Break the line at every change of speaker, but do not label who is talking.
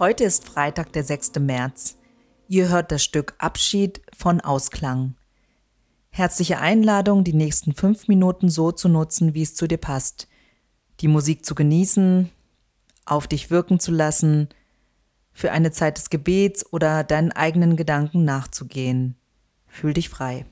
Heute ist Freitag, der 6. März. Ihr hört das Stück Abschied von Ausklang. Herzliche Einladung, die nächsten fünf Minuten so zu nutzen, wie es zu dir passt. Die Musik zu genießen, auf dich wirken zu lassen, für eine Zeit des Gebets oder deinen eigenen Gedanken nachzugehen. Fühl dich frei.